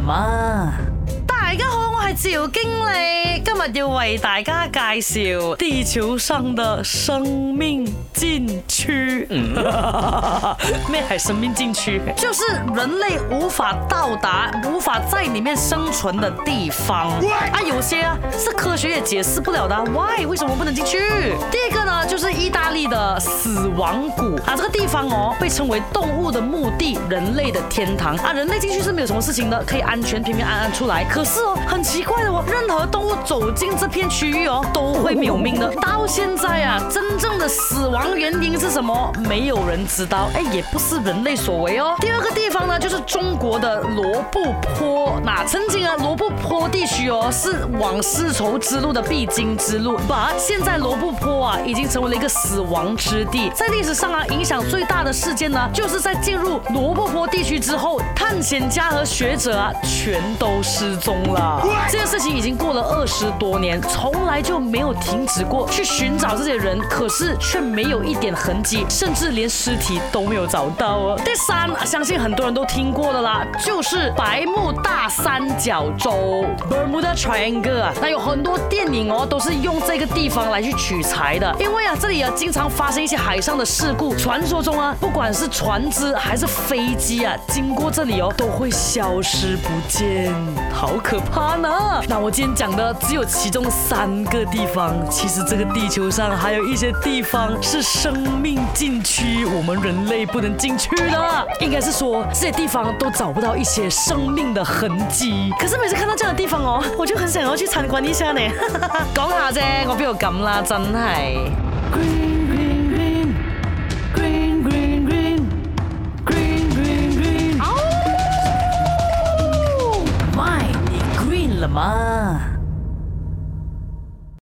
嘛，大家好，我系赵经理，今日要为大家介绍地球上的生命禁区，咩系生命禁区？就是人类无法到达。法在里面生存的地方啊，有些啊是科学也解释不了的。Why 为什么不能进去？第二个呢，就是意大利的死亡谷啊，这个地方哦，被称为动物的墓地，人类的天堂啊，人类进去是没有什么事情的，可以安全平平安安出来。可是哦，很奇怪的哦，任何动物走进这片区域哦，都会没有命的。到现在啊，真正的死亡原因是什么？没有人知道。哎，也不是人类所为哦。第二个地方呢，就是中国的罗布。坡那曾经啊，罗布泊地区哦，是往丝绸之路的必经之路。而现在罗布泊啊，已经成为了一个死亡之地。在历史上啊，影响最大的事件呢，就是在进入罗布泊地区之后。险家和学者啊，全都失踪了。这件事情已经过了二十多年，从来就没有停止过去寻找这些人，可是却没有一点痕迹，甚至连尸体都没有找到哦。第三，相信很多人都听过的啦，就是白木大三角洲。Bermuda Triangle 啊，那有很多电影哦，都是用这个地方来去取材的。因为啊，这里啊经常发生一些海上的事故，传说中啊，不管是船只还是飞机啊，经过这里哦。都会消失不见，好可怕呢！那我今天讲的只有其中三个地方，其实这个地球上还有一些地方是生命禁区，我们人类不能进去的。应该是说这些地方都找不到一些生命的痕迹。可是每次看到这样的地方哦，我就很想要去参观一下呢。讲下啫，我不有咁啦，真系。什么？